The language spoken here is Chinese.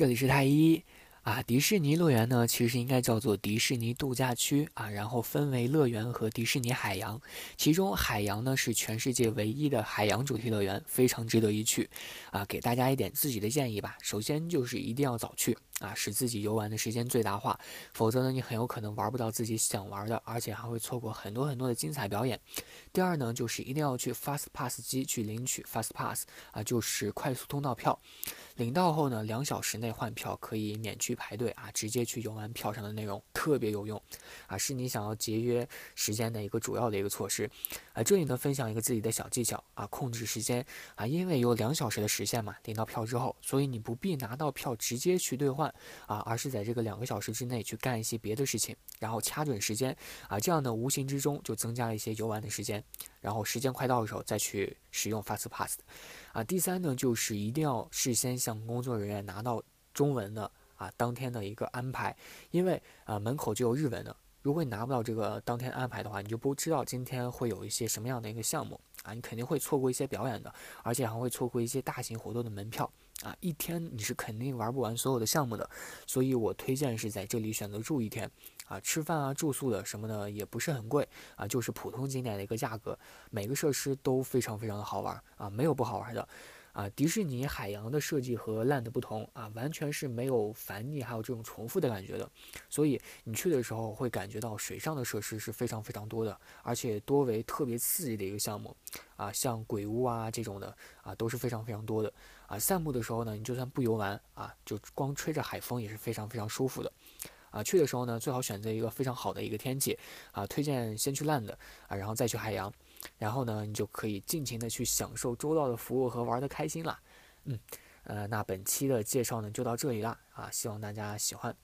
这里是太一啊，迪士尼乐园呢，其实应该叫做迪士尼度假区啊，然后分为乐园和迪士尼海洋，其中海洋呢是全世界唯一的海洋主题乐园，非常值得一去啊。给大家一点自己的建议吧，首先就是一定要早去啊，使自己游玩的时间最大化，否则呢，你很有可能玩不到自己想玩的，而且还会错过很多很多的精彩表演。第二呢，就是一定要去 Fast Pass 机去领取 Fast Pass 啊，就是快速通道票。领到后呢，两小时内换票可以免去排队啊，直接去游玩票上的内容特别有用啊，是你想要节约时间的一个主要的一个措施啊。这里呢，分享一个自己的小技巧啊，控制时间啊，因为有两小时的时限嘛，领到票之后，所以你不必拿到票直接去兑换啊，而是在这个两个小时之内去干一些别的事情，然后掐准时间啊，这样呢，无形之中就增加了一些游玩的时间，然后时间快到的时候再去使用 Fast Pass。啊，第三呢，就是一定要事先向工作人员拿到中文的啊，当天的一个安排，因为啊门口就有日文的，如果你拿不到这个当天安排的话，你就不知道今天会有一些什么样的一个项目啊，你肯定会错过一些表演的，而且还会错过一些大型活动的门票啊，一天你是肯定玩不完所有的项目的，所以我推荐是在这里选择住一天。啊，吃饭啊、住宿的什么的也不是很贵啊，就是普通景点的一个价格。每个设施都非常非常的好玩啊，没有不好玩的。啊，迪士尼海洋的设计和 land 不同啊，完全是没有烦腻，还有这种重复的感觉的。所以你去的时候会感觉到水上的设施是非常非常多的，而且多为特别刺激的一个项目。啊，像鬼屋啊这种的啊都是非常非常多的。啊，散步的时候呢，你就算不游玩啊，就光吹着海风也是非常非常舒服的。啊，去的时候呢，最好选择一个非常好的一个天气，啊，推荐先去 land，啊，然后再去海洋，然后呢，你就可以尽情的去享受周到的服务和玩的开心了。嗯，呃，那本期的介绍呢就到这里了，啊，希望大家喜欢。